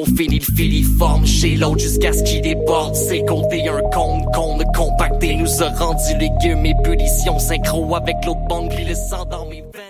on finit le filiforme chez l'autre jusqu'à ce qu'il déborde. C'est compter un compte qu'on a compacté nous a rendu légumes punitions synchro avec l'autre bande le sang dans mes veines.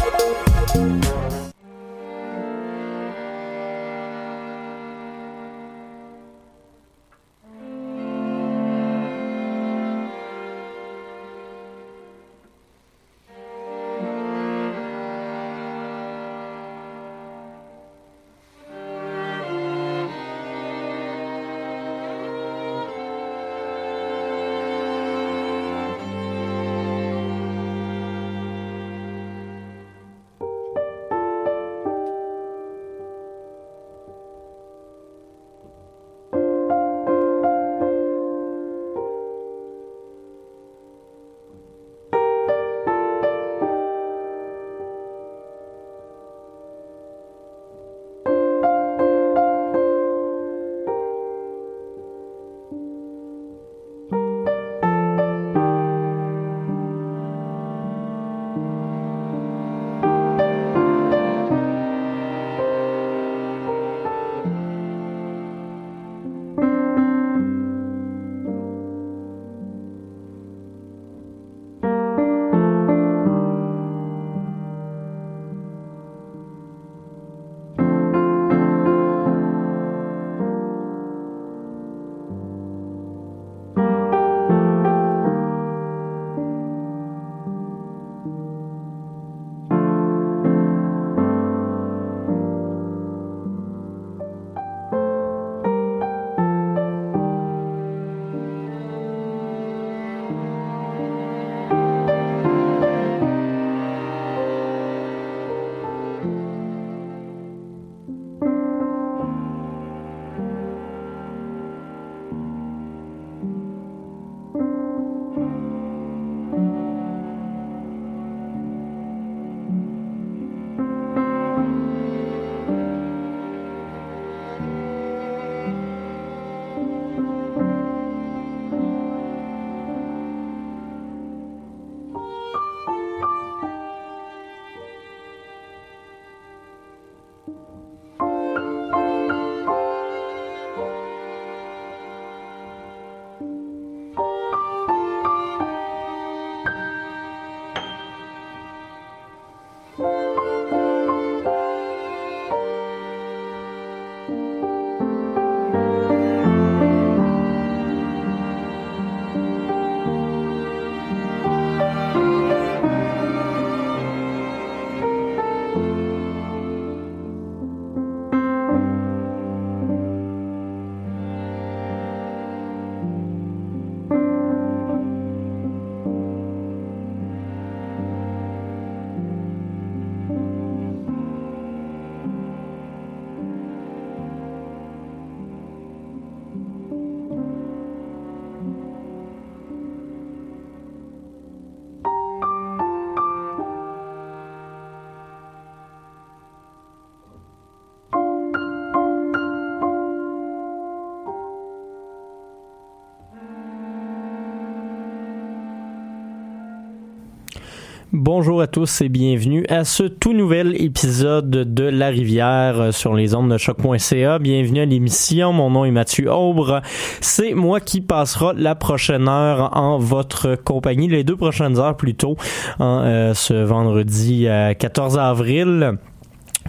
Bonjour à tous et bienvenue à ce tout nouvel épisode de La Rivière sur les ondes de choc.ca. Bienvenue à l'émission. Mon nom est Mathieu Aubre. C'est moi qui passera la prochaine heure en votre compagnie, les deux prochaines heures plutôt, en, euh, ce vendredi 14 avril.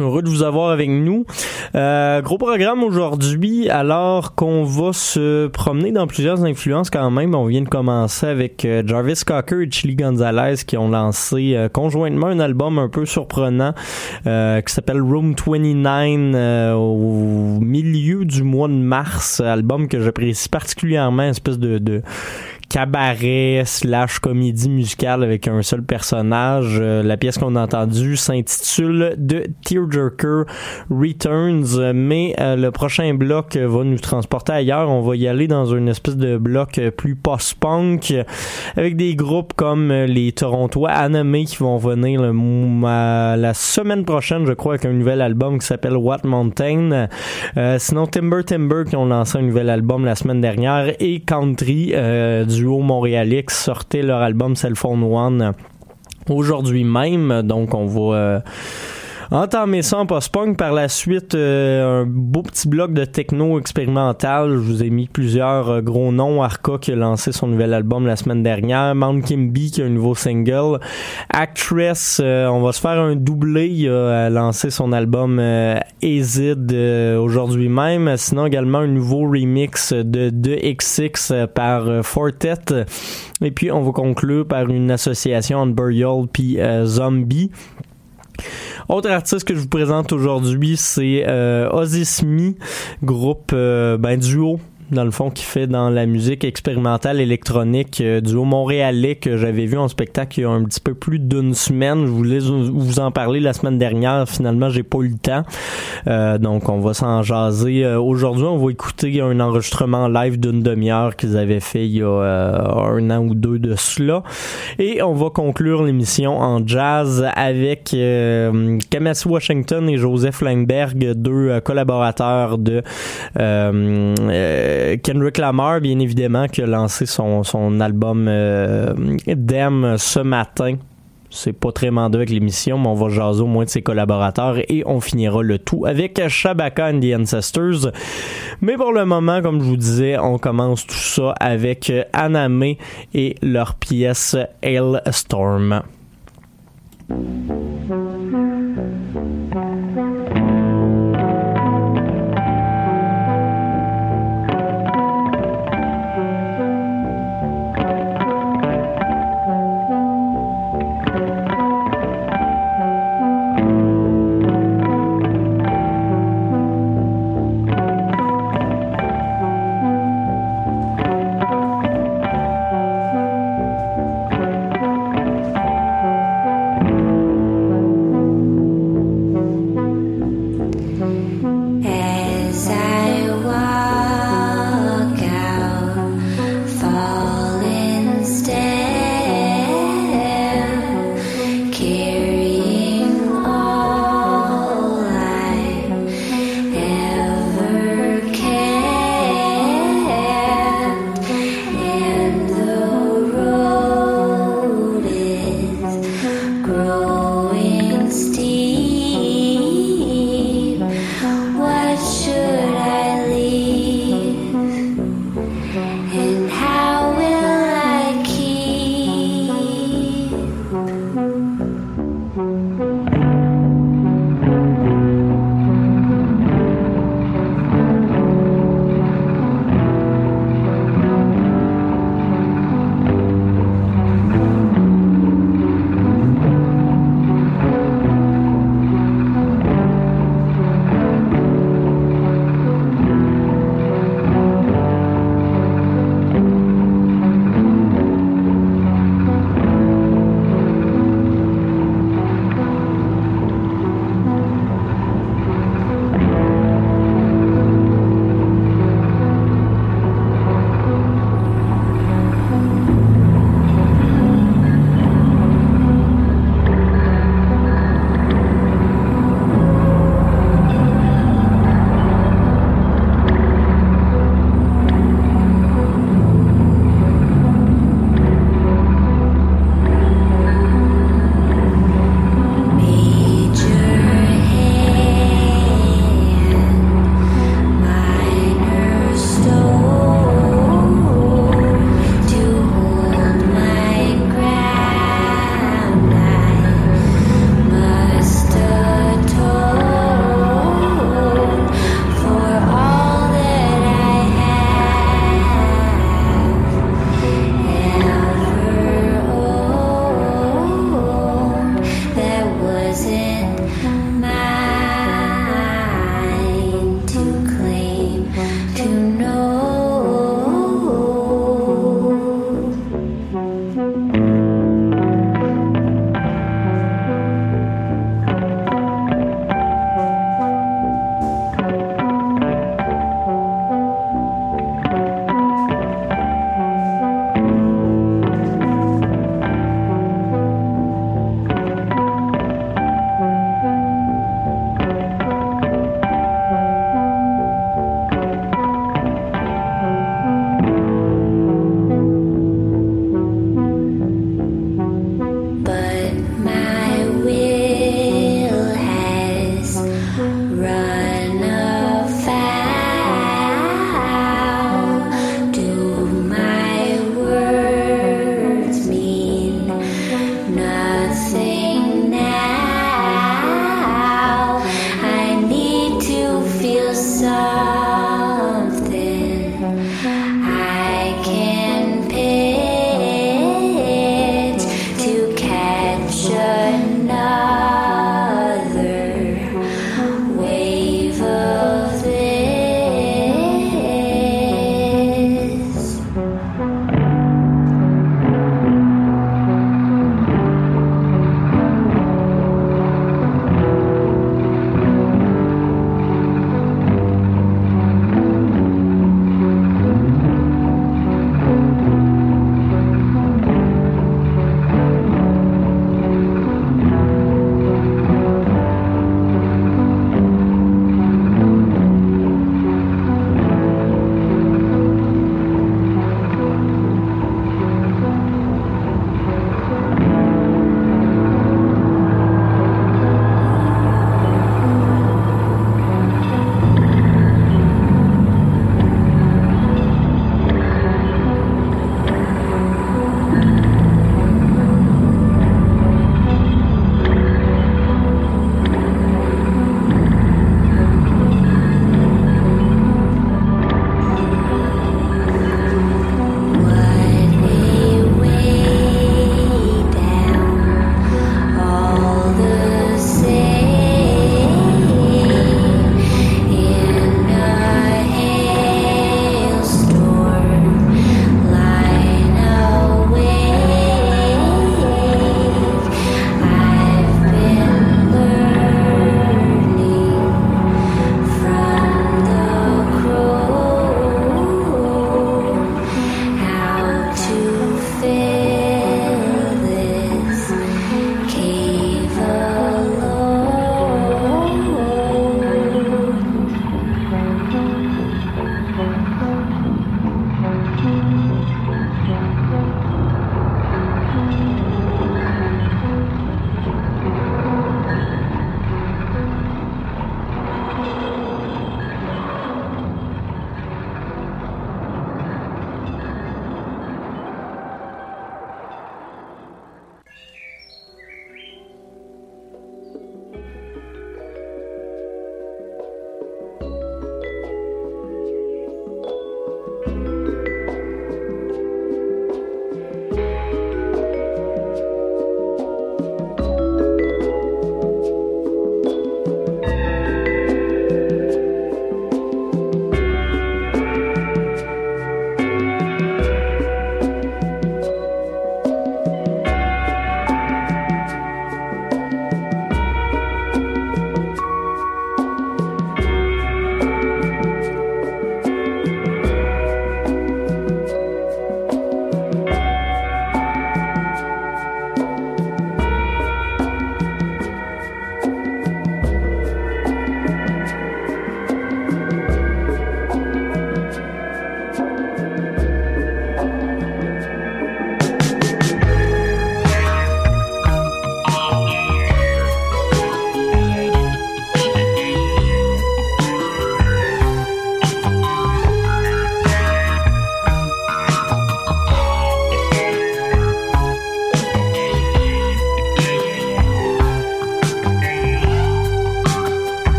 Heureux de vous avoir avec nous. Euh, gros programme aujourd'hui, alors qu'on va se promener dans plusieurs influences quand même. On vient de commencer avec euh, Jarvis Cocker et Chili Gonzalez qui ont lancé euh, conjointement un album un peu surprenant euh, qui s'appelle Room 29 au milieu du mois de mars. Album que j'apprécie particulièrement, espèce de, de cabaret slash comédie musicale avec un seul personnage. Euh, la pièce qu'on a entendue s'intitule The Tearjerker Returns, mais euh, le prochain bloc va nous transporter ailleurs. On va y aller dans une espèce de bloc plus post-punk avec des groupes comme les Torontois Anime qui vont venir la semaine prochaine, je crois, avec un nouvel album qui s'appelle What Mountain. Euh, sinon, Timber Timber qui ont lancé un nouvel album la semaine dernière et Country du duo montréalais qui sortait leur album Cell Phone One aujourd'hui même. Donc, on va... Euh, entamer ça en post-punk. Par la suite, euh, un beau petit bloc de techno expérimental. Je vous ai mis plusieurs euh, gros noms. Arca qui a lancé son nouvel album la semaine dernière. Mount Kimby qui a un nouveau single. Actress, euh, on va se faire un doublé. Il a lancé son album Azid aujourd'hui même. Sinon également un nouveau remix de 2XX par Fortet. Et puis on va conclure par une association entre Burial puis Zombie. Autre artiste que je vous présente aujourd'hui, c'est euh, Ozzy groupe euh, ben, duo dans le fond, qui fait dans la musique expérimentale électronique euh, du montréalais que j'avais vu en spectacle il y a un petit peu plus d'une semaine. Je voulais vous en parler la semaine dernière. Finalement, j'ai pas eu le temps. Euh, donc, on va s'en jaser. Euh, aujourd'hui, on va écouter un enregistrement live d'une demi-heure qu'ils avaient fait il y a euh, un an ou deux de cela. Et on va conclure l'émission en jazz avec Kamasi Washington et Joseph Langberg, deux collaborateurs de euh, Kendrick Lamar, bien évidemment, qui a lancé son, album euh, Dem ce matin. C'est pas très mandat avec l'émission, mais on va jaser au moins de ses collaborateurs et on finira le tout avec Shabaka and the Ancestors. Mais pour le moment, comme je vous disais, on commence tout ça avec Aname et leur pièce Hailstorm. plein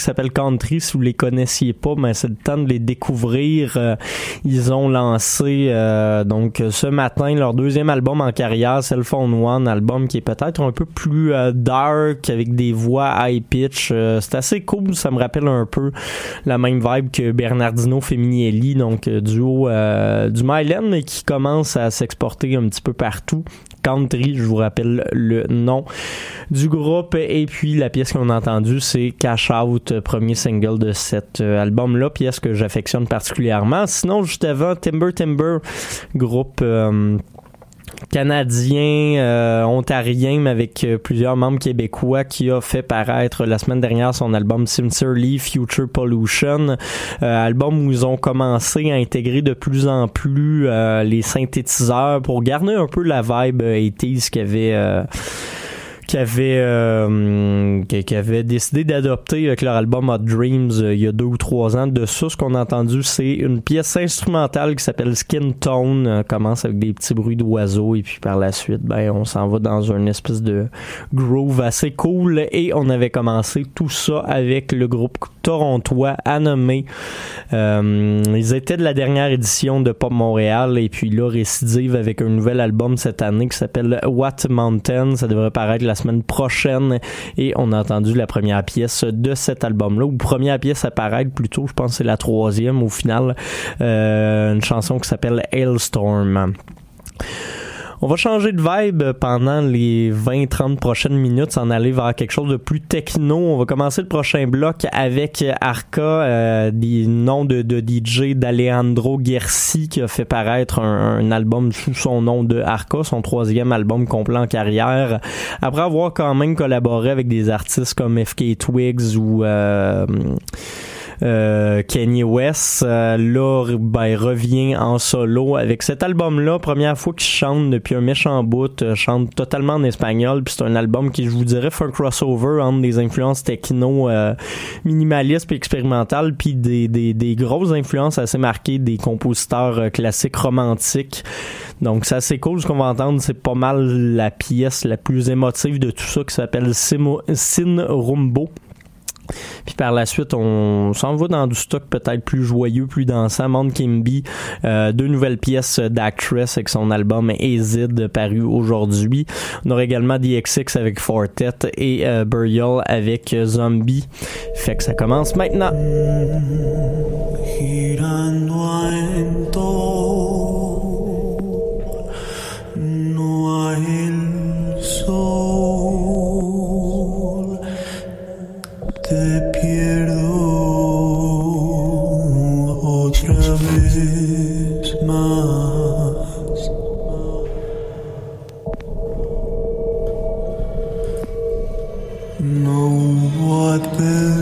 qui s'appelle Country. Si vous les connaissiez pas, mais c'est le temps de les découvrir. Euh, ils ont lancé euh, donc ce matin leur deuxième album en carrière, Cell Phone One, album qui est peut-être un peu plus dark avec des voix high pitch. c'est assez cool. Ça me rappelle un peu la même vibe que Bernardino Feminielli, donc duo du Myland, mais qui commence à s'exporter un petit peu partout. Country, je vous rappelle le nom du groupe. Et puis la pièce qu'on a entendue, c'est Cash Out, premier single de cet euh, album-là, pièce que j'affectionne particulièrement. Sinon, juste avant, Timber Timber, groupe... Euh, canadien, euh, ontarien, mais avec euh, plusieurs membres québécois, qui a fait paraître la semaine dernière son album Sincerely Future Pollution, euh, album où ils ont commencé à intégrer de plus en plus les synthétiseurs pour garder un peu la vibe 80s qu'il avait qui avait euh, qui, avait décidé d'adopter avec leur album Hot Dreams euh, il y a deux ou trois ans. De ça, ce qu'on a entendu, c'est une pièce instrumentale qui s'appelle Skin Tone. Euh, commence avec des petits bruits d'oiseaux et puis par la suite, ben on s'en va dans une espèce de groove assez cool. Et on avait commencé tout ça avec le groupe torontois Anomé. Euh, ils étaient de la dernière édition de Pop Montréal et puis là récidive avec un nouvel album cette année qui s'appelle What Mountain. Ça devrait paraître la semaine prochaine. Et on a entendu la première pièce de cet album-là, ou première pièce à paraître plutôt, je pense que c'est la troisième au final, euh, une chanson qui s'appelle Hailstorm. On va changer de vibe pendant les 20-30 prochaines minutes, s'en aller vers quelque chose de plus techno. On va commencer le prochain bloc avec Arca, euh, des noms de, DJ d'Alejandro Gersi qui a fait paraître un, album sous son nom de Arca, son troisième album complet en carrière. Après avoir quand même collaboré avec des artistes comme FK Twigs ou... Euh, euh, Kanye West euh, là ben, revient en solo avec cet album là première fois qu'il chante depuis un méchant bout euh, chante totalement en espagnol puis c'est un album qui je vous dirais fait un crossover entre des influences techno minimalistes et expérimentales puis des, des, des grosses influences assez marquées des compositeurs classiques romantiques. Donc c'est assez cool. Ce qu'on va entendre c'est pas mal la pièce la plus émotive de tout ça qui s'appelle Sin Rumbo puis par la suite, on s'en va dans du stock peut-être plus joyeux, plus dansant. Mount Kimby, euh, deux nouvelles pièces d'Actress avec son album Azid paru aujourd'hui. On aura également DXX avec Fortet et euh, Burial avec Zombie. Fait que ça commence maintenant. te pierdo otra vez más. No hubo advertencia.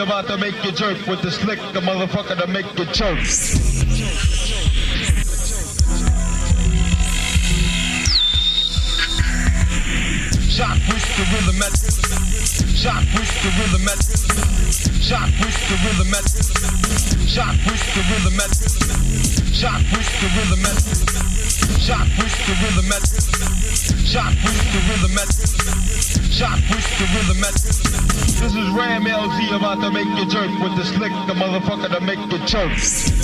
LZ about to make you jerk with the slick, the motherfucker to make you jerk. Shock with the rhythm at Shock with the rhythm at Shock with the rhythm at Shock with the rhythm at Shock with the rhythm at Shock with the rhythm at Shock with the rhythm at Shock with the rhythm at This is Ram LZ about to make you jerk with the slick, the motherfucker to make you choke.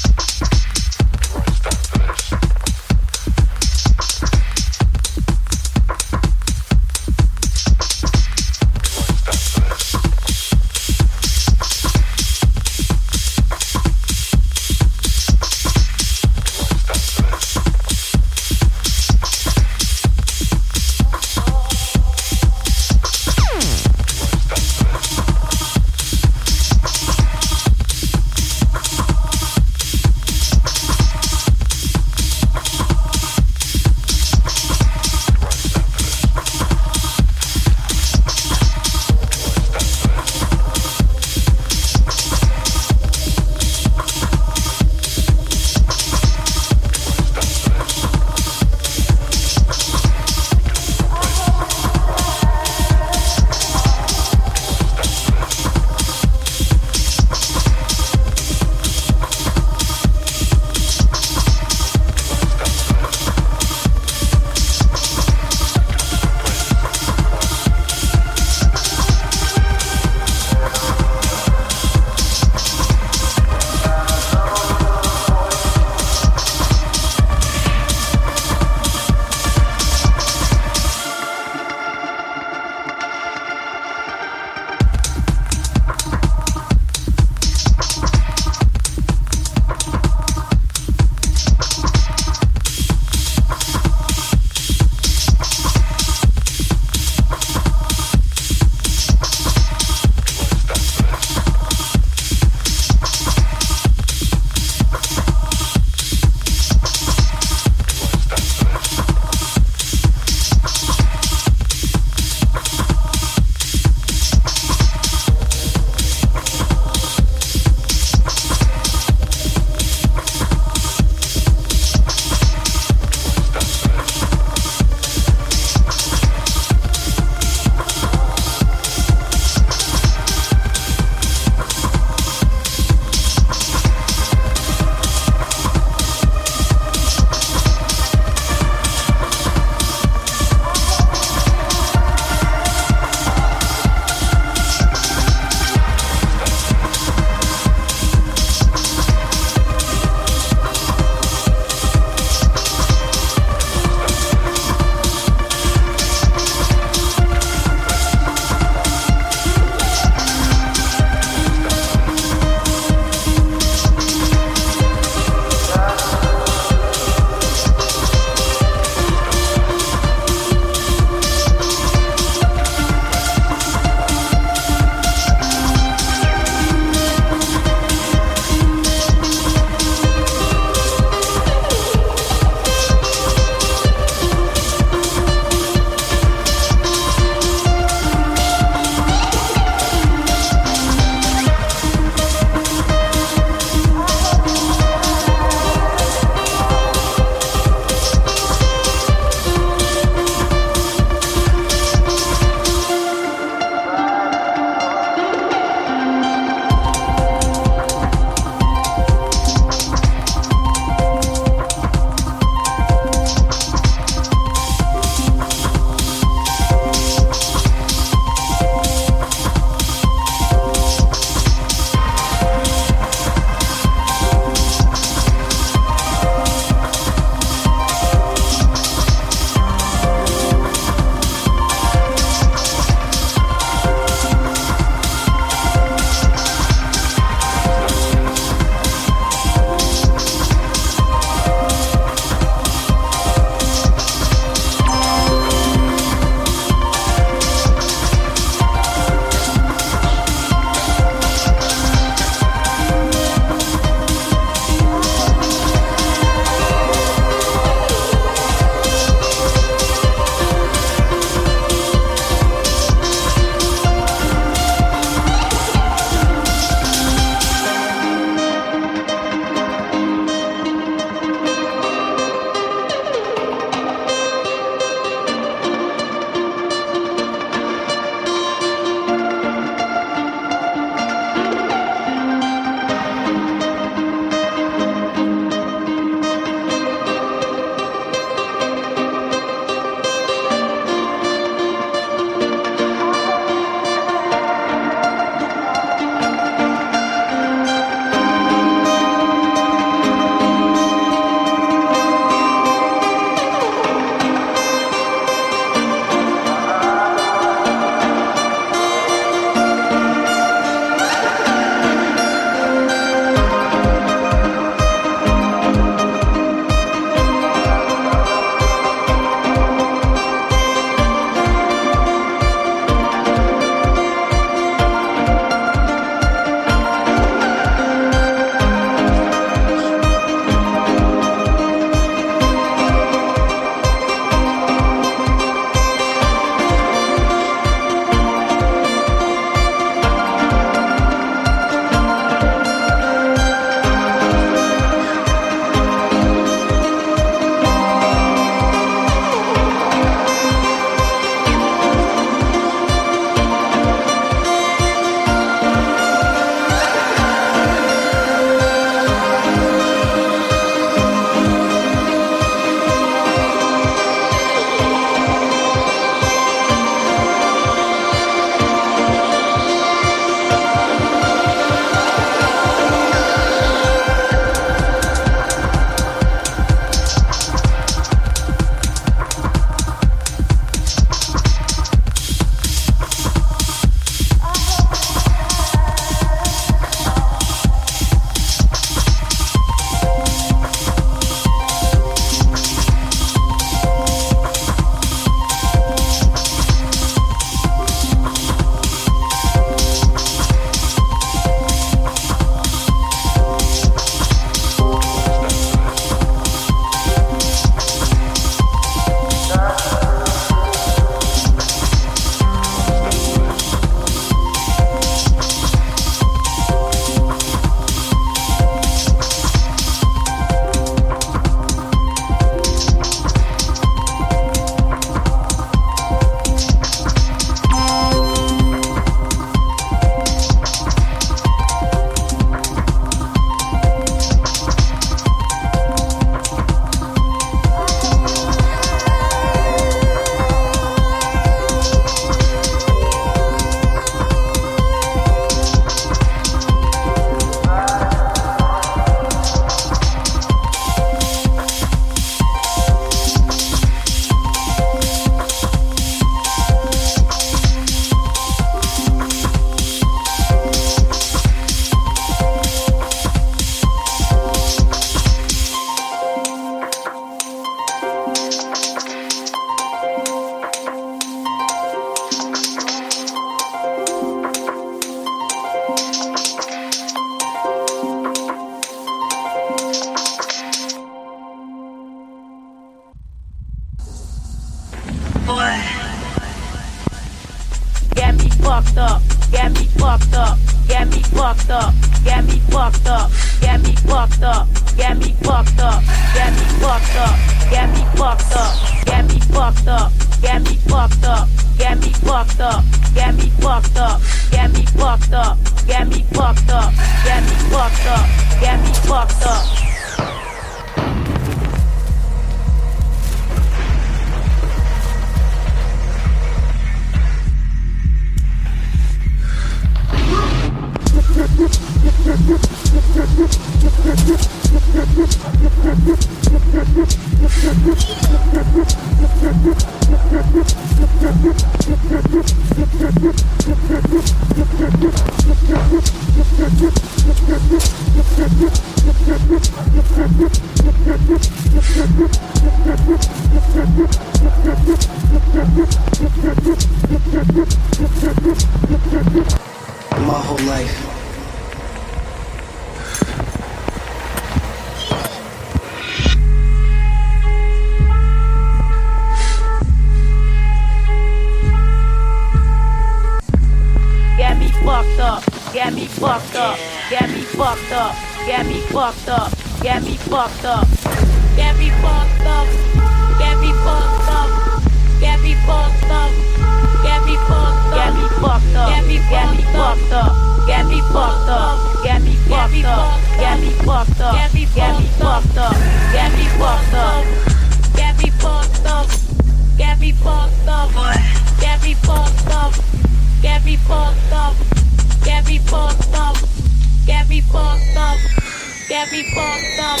got me fucked up.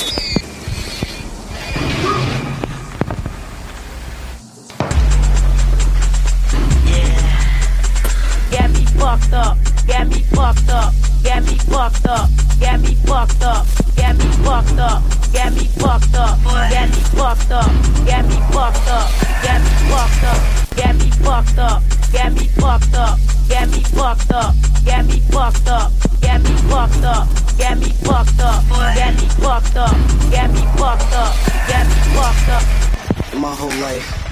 Yeah. Got me fucked up. Get me fucked up. Get me fucked up. Got me fucked up. Got me fucked up. Got me fucked up. Me fucked up. Me fucked up. Me fucked up. Me fucked up. Me fucked up. Me fucked up. Get me fucked up. Get me fucked up. Get me fucked up. Get me fucked up. In My whole life.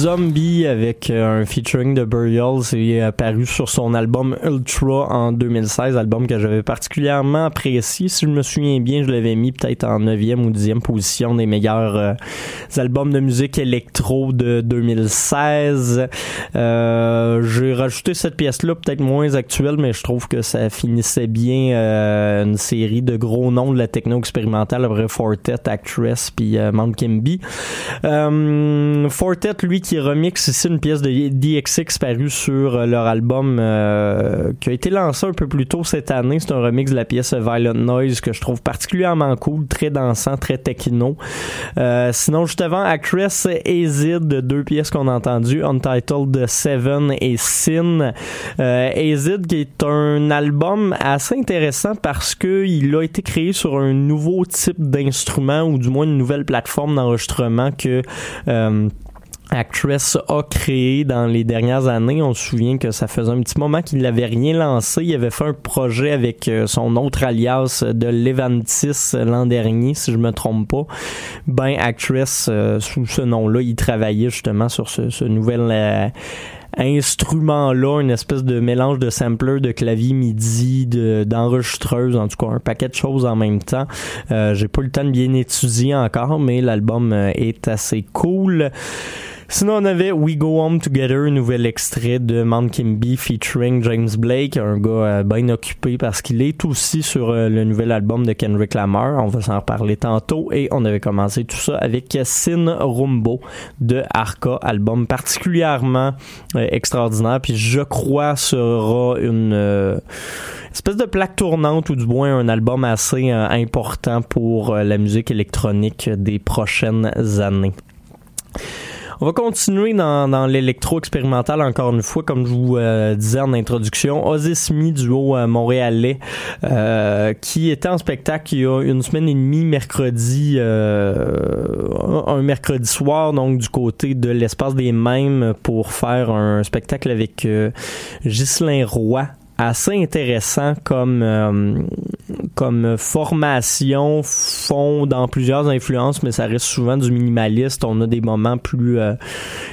Zombie avec euh, un featuring de Burial, c'est apparu sur son album Ultra en 2016, album que j'avais particulièrement apprécié. Si je me souviens bien, je l'avais mis peut-être en 9e ou 10e position des meilleurs euh, albums de musique électro de 2016. Euh, J'ai rajouté cette pièce-là, peut-être moins actuelle, mais je trouve que ça finissait bien une série de gros noms de la techno expérimentale après Fortet, Actress puis Mount Kimby. Fortet, lui, qui remixe ici une pièce de DXX parue sur euh, leur album euh, qui a été lancé un peu plus tôt cette année. C'est un remix de la pièce Violent Noise que je trouve particulièrement cool, très dansant, très techno. Euh, sinon, juste avant, Actress et Zid, deux pièces qu'on a entendues, Untitled Seven et Sin. Azid qui est un album assez intéressant parce que il a été créé sur un nouveau type d'instrument ou du moins une nouvelle plateforme d'enregistrement que Actress a créé dans les dernières années. On se souvient que ça faisait un petit moment qu'il n'avait rien lancé. Il avait fait un projet avec euh, son autre alias de Levantis l'an dernier, si je me trompe pas. Ben, Actress, euh, sous ce nom-là, il travaillait justement sur ce, ce nouvel euh, instrument-là, une espèce de mélange de sampler, de clavier MIDI, de- d'enregistreuse, en tout cas un paquet de choses en même temps. Euh, J'ai pas eu le temps de bien étudier encore, mais l'album est assez cool. Sinon, on avait We Go Home Together, un nouvel extrait de Mount Kimby featuring James Blake, un gars euh, bien occupé parce qu'il est aussi sur euh, le nouvel album de Kendrick Lamar. On va s'en reparler tantôt. Et on avait commencé tout ça avec Sin Rumbo de Arca, album particulièrement euh, extraordinaire. Puis je crois sera une espèce de plaque tournante ou du moins un album assez important pour la musique électronique des prochaines années. On va continuer dans, dans l'électro expérimental encore une fois, comme je vous euh, disais en introduction. Ozismi, duo euh, montréalais, euh, qui était en spectacle il y a une semaine et demie, mercredi, euh, un un mercredi soir, donc du côté de l'espace des mêmes, pour faire un spectacle avec euh, Ghislain Roy assez intéressant comme euh, comme formation fond dans plusieurs influences mais ça reste souvent du minimaliste. On a des moments plus euh,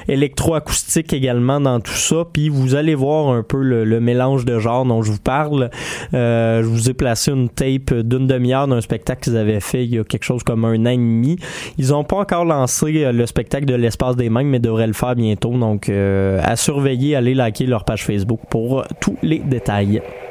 électroacoustiques également dans tout ça. Puis vous allez voir un peu le, le mélange de genres dont je vous parle. Euh, je vous ai placé une tape d'une demi-heure d'un spectacle qu'ils avaient fait il y a quelque chose comme un an et demi. Ils ont pas encore lancé euh, le spectacle de l'espace des mêmes mais devraient le faire bientôt. Donc euh, à surveiller allez liker leur page Facebook pour tous les détails Bye.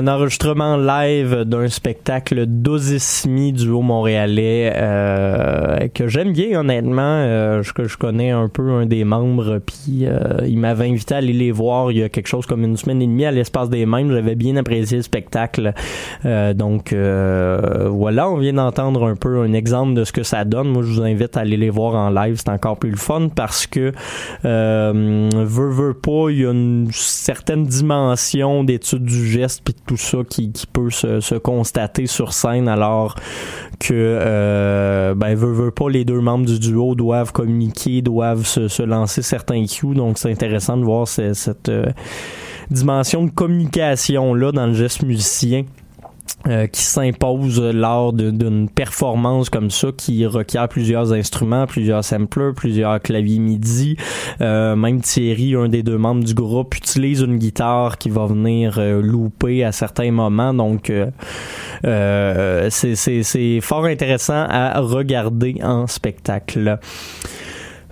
Un, enregistrement live d'un spectacle d'Ozismi duo montréalais euh, que j'aime bien honnêtement. Euh, je, je connais un peu un des membres puis euh, il m'avait invité à aller les voir il y a quelque chose comme une semaine et demie à l'espace des mêmes j'avais bien apprécié le spectacle. Euh, donc euh, voilà on vient d'entendre un peu un exemple de ce que ça donne. Moi je vous invite à aller les voir en live c'est encore plus le fun parce que euh, veut veut pas il y a une certaine dimension d'étude du geste puis tout ça qui, peut se, constater sur scène alors que euh, ben veut veut pas les deux membres du duo doivent communiquer doivent se, lancer certains cues. Donc c'est intéressant de voir ce- cette euh, dimension de communication là dans le geste musicien euh, qui s'impose lors d'une performance comme ça qui requiert plusieurs instruments, plusieurs samplers, plusieurs claviers MIDI. Euh, même Thierry, un des deux membres du groupe, utilise une guitare qui va venir euh, louper à certains moments. Donc, euh, euh, c'est fort intéressant à regarder en spectacle.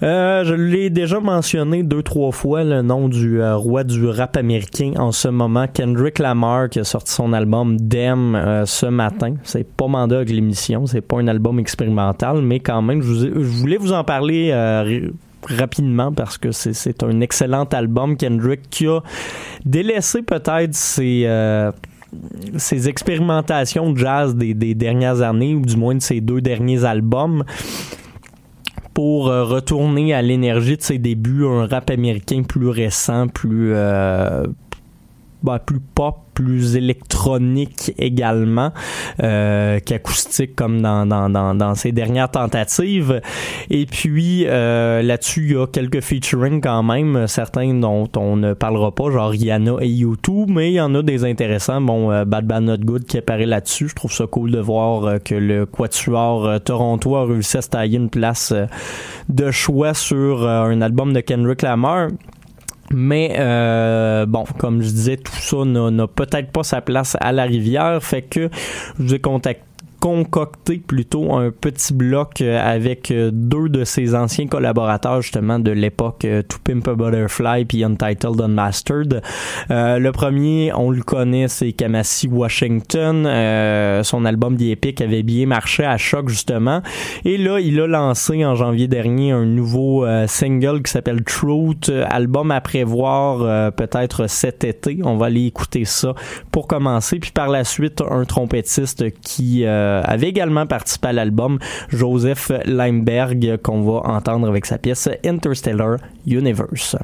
Euh, je l'ai déjà mentionné deux trois fois le nom du euh, roi du rap américain en ce moment Kendrick Lamar qui a sorti son album Dem euh, ce matin. C'est pas mandat avec l'émission c'est pas un album expérimental mais quand même je, vous ai- voulais vous en parler rapidement parce que c'est un excellent album. Kendrick qui a délaissé peut-être ses ses expérimentations de jazz des, des dernières années ou du moins de ses deux derniers albums pour euh, retourner à l'énergie de ses débuts, un rap américain plus récent, plus euh, ben, plus pop, plus électronique également euh, qu'acoustique comme dans, dans, dans, dans ses dernières tentatives. Et puis euh, là-dessus, il y a quelques featuring quand même, certains dont on ne parlera pas, genre Rihanna et YouTube, mais il y en a des intéressants. Bon, euh, Bad Bad Not Good qui apparaît là-dessus. Je trouve ça cool de voir que le Quatuor euh, Toronto a réussi à se tailler une place de choix sur un album de Kendrick Lamar. Mais euh, bon, comme je disais, tout ça n'a peut-être pas sa place à la rivière, fait que je vous ai contacté concocté plutôt un petit bloc euh, avec euh, deux de ses anciens collaborateurs justement de l'époque euh, To Pimp a Butterfly puis Untitled Unmastered. Euh, le premier, on le connaît, c'est Kamasi Washington. Euh, son album The Epic avait bien marché à choc justement. Et là, il a lancé en janvier dernier un nouveau single qui s'appelle Truth, album à prévoir peut-être cet été. On va aller écouter ça pour commencer. Puis par la suite, un trompettiste qui euh, avait également participé à l'album, Joseph Limberg, qu'on va entendre avec sa pièce Interstellar Universe.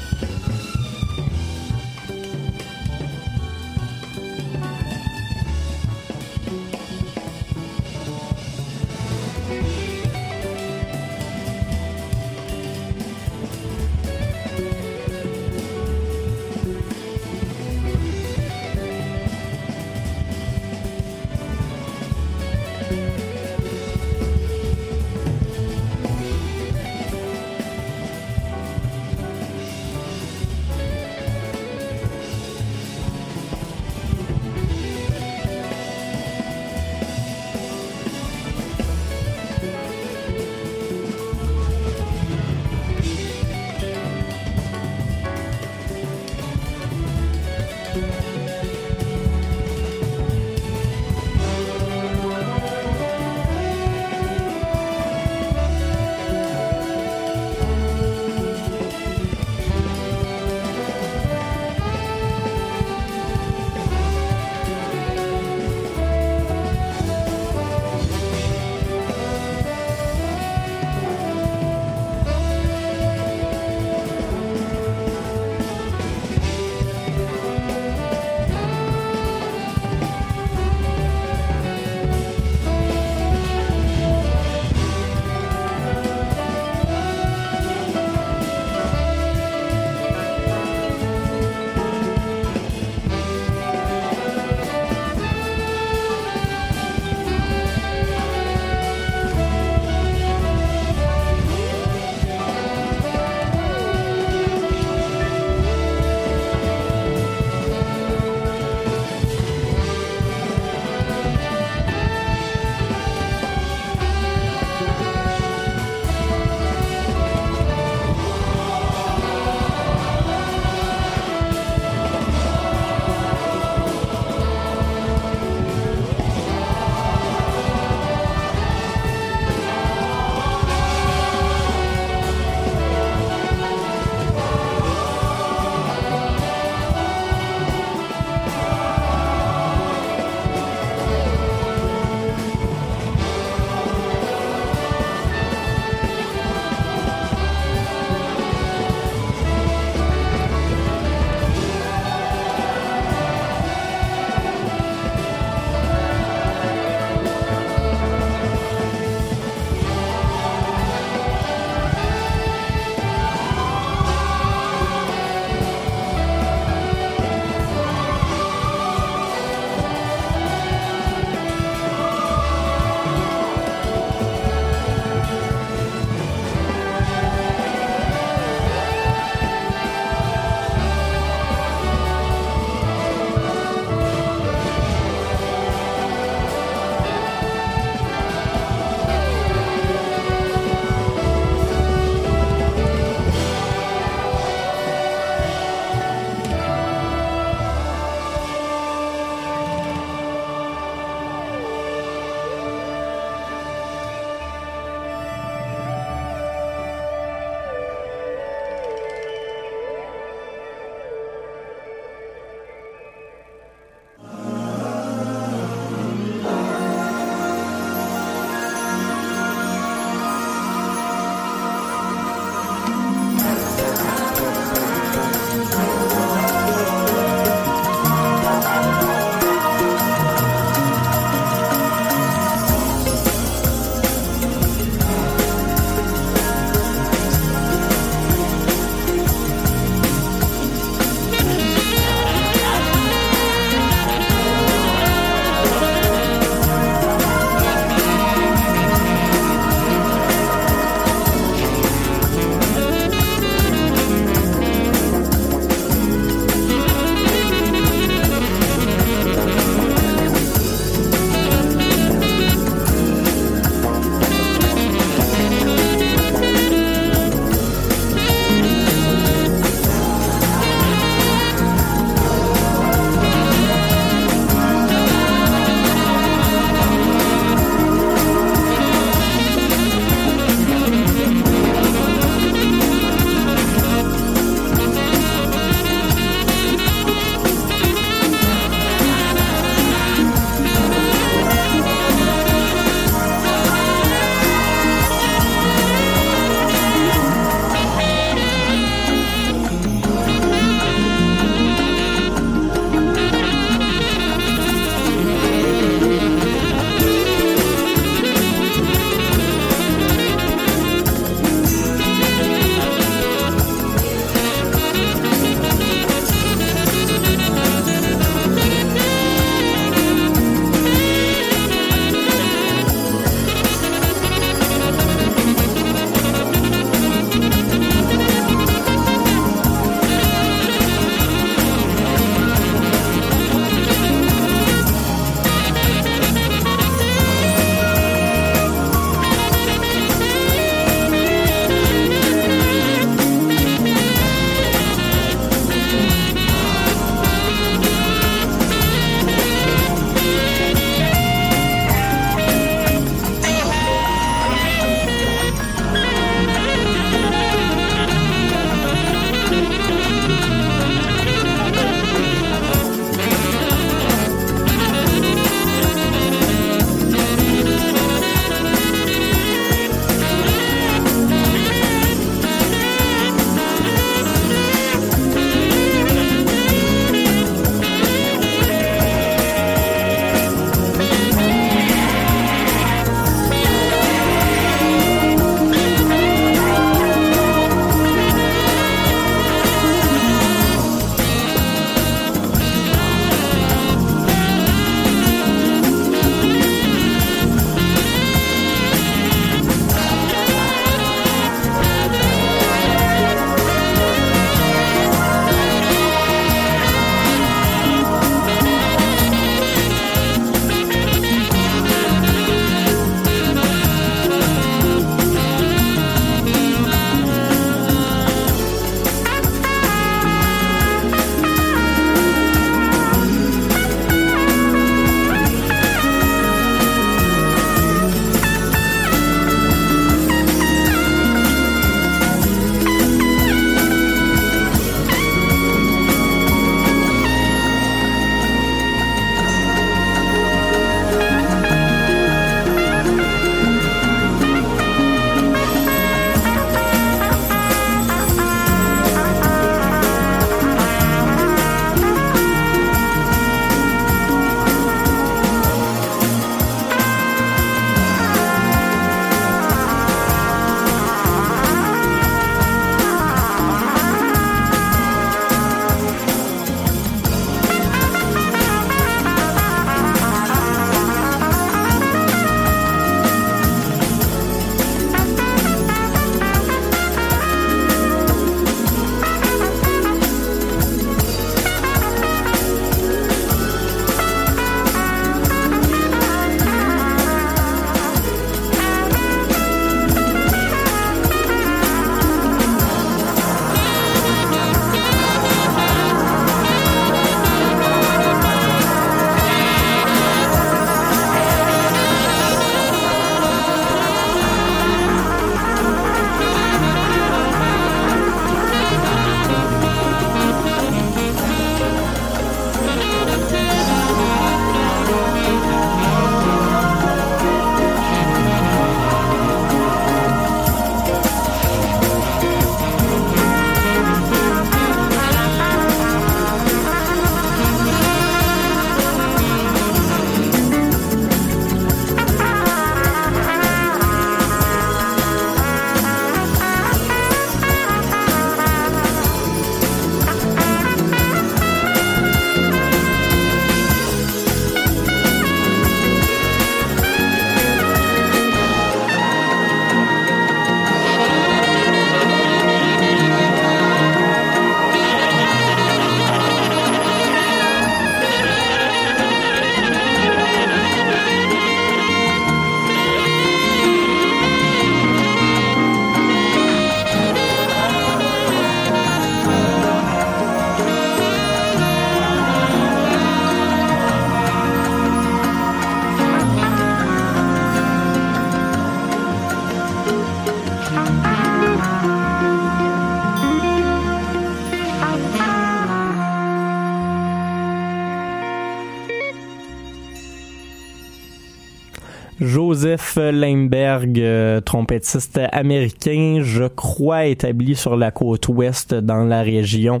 Joseph Limberg, euh, trompettiste américain, je crois établi sur la côte ouest dans la région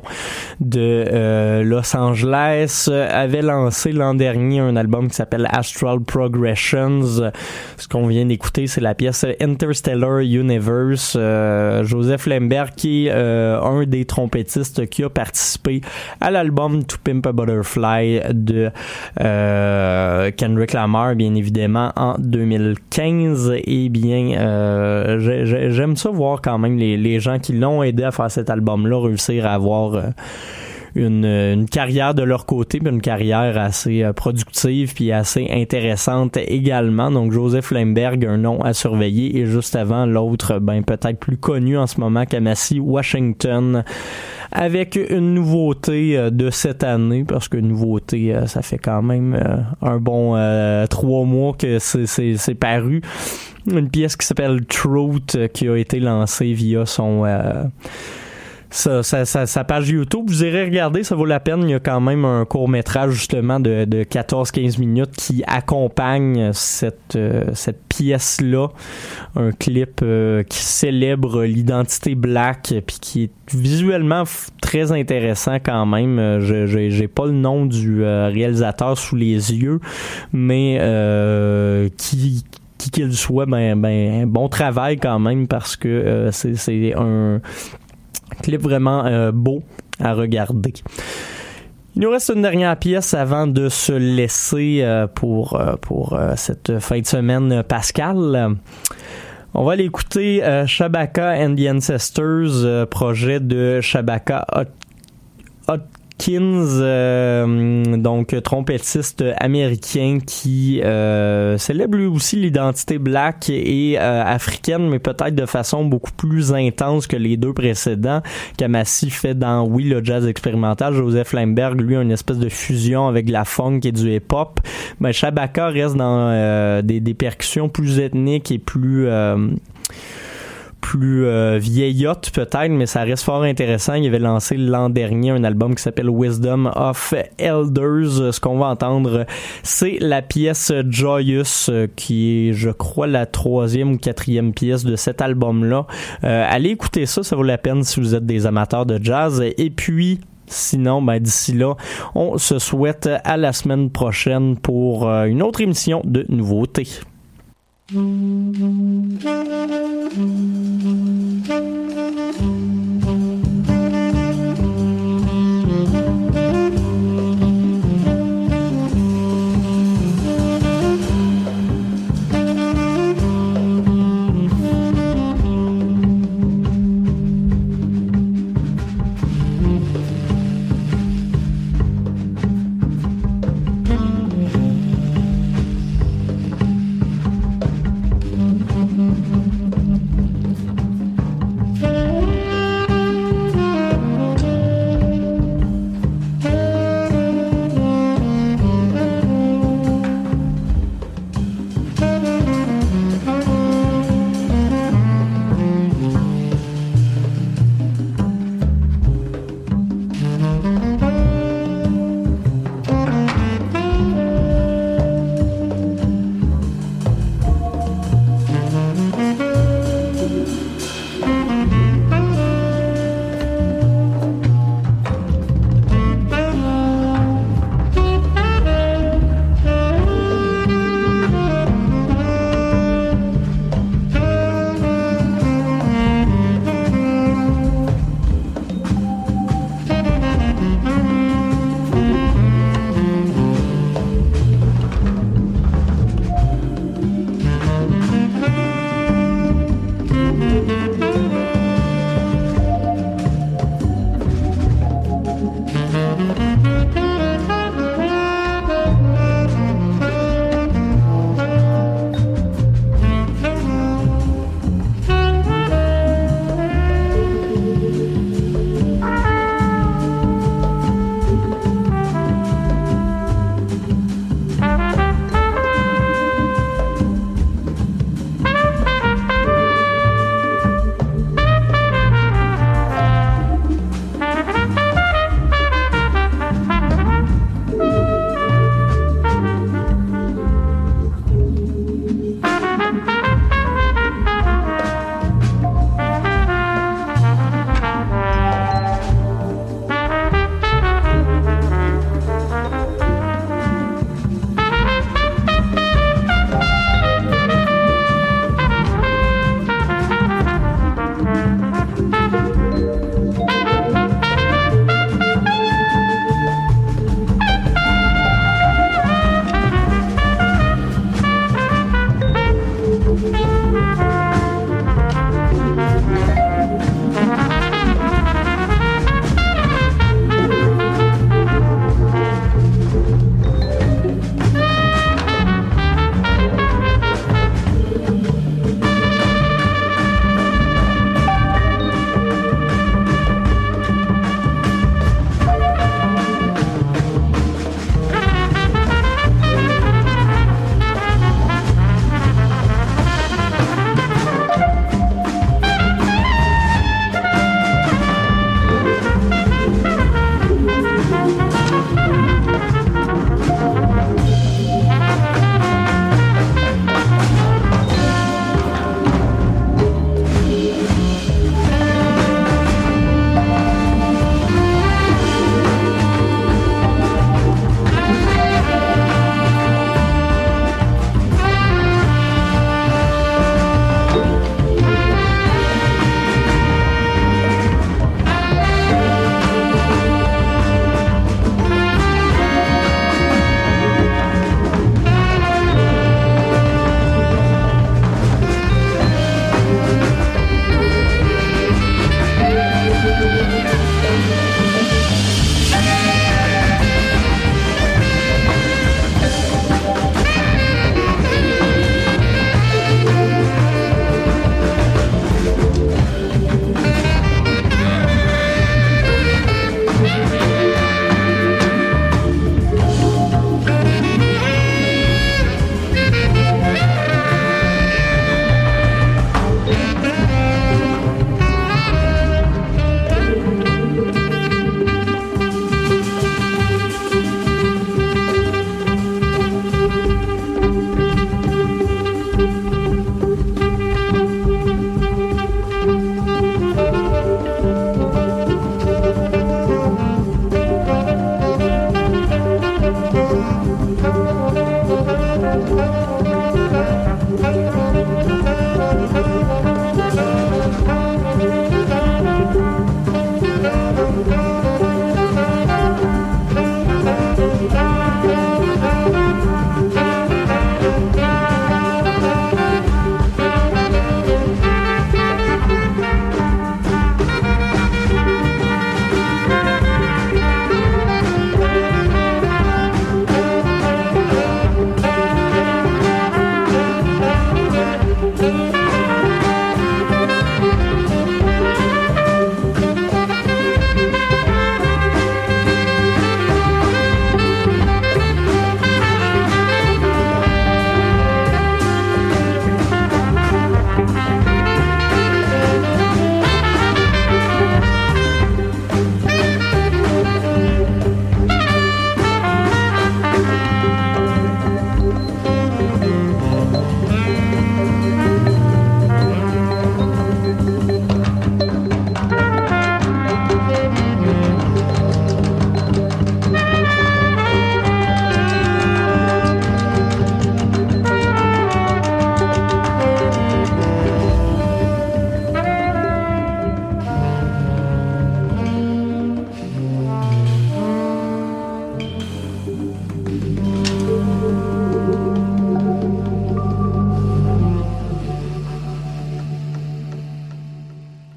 de euh, Los Angeles, avait lancé l'an dernier un album qui s'appelle Astral Progressions. Ce qu'on vient d'écouter, c'est la pièce Interstellar Universe. Euh, Joseph Limberg qui est un des trompettistes qui a participé à l'album To Pimp a Butterfly de Kendrick Lamar, bien évidemment, en 2015. Et bien, euh, j'aime ça voir quand même les, les gens qui l'ont aidé à faire cet album-là réussir à avoir euh, une, une, carrière de leur côté, puis une carrière assez euh, productive puis assez intéressante également. Donc Joseph Lemberg, un nom à surveiller, et juste avant l'autre, ben peut-être plus connu en ce moment, Kamasi Washington avec une nouveauté euh, de cette année, parce que nouveauté, euh, ça fait quand même un bon trois mois que c'est paru. Une pièce qui s'appelle Truth, qui a été lancée via son sa, sa, page YouTube. Vous irez regarder, ça vaut la peine. Il y a quand même un court métrage justement de, de 14-15 minutes qui accompagne cette, euh, cette pièce-là. Un clip euh, qui célèbre l'identité black puis qui est visuellement très intéressant quand même. Euh, je j'ai pas le nom du réalisateur sous les yeux, mais qui qui qu'il soit, ben, ben, bon travail quand même parce que c'est un Clip vraiment euh, beau à regarder. Il nous reste une dernière pièce avant de se laisser euh, pour, euh, pour cette fin de semaine Pascal. On va aller écouter Shabaka and the Ancestors, projet de Shabaka Hot, Kins, euh, donc trompettiste américain qui euh, célèbre lui aussi l'identité black et euh, africaine, mais peut-être de façon beaucoup plus intense que les deux précédents. Kamasi fait dans Oui le jazz expérimental, Joseph Limberg lui une espèce de fusion avec la funk et du hip-hop. Mais Shabaka reste dans des, des percussions plus ethniques et plus plus euh, vieillotte peut-être, mais ça reste fort intéressant. Il avait lancé l'an dernier un album qui s'appelle Wisdom of Elders. Ce qu'on va entendre, c'est la pièce Joyous, euh, qui est, je crois, la troisième ou quatrième pièce de cet album-là. Euh, allez écouter ça, ça vaut la peine si vous êtes des amateurs de jazz. Et puis, Sinon, ben, d'ici là, on se souhaite à la semaine prochaine pour une autre émission de nouveautés. Thank you.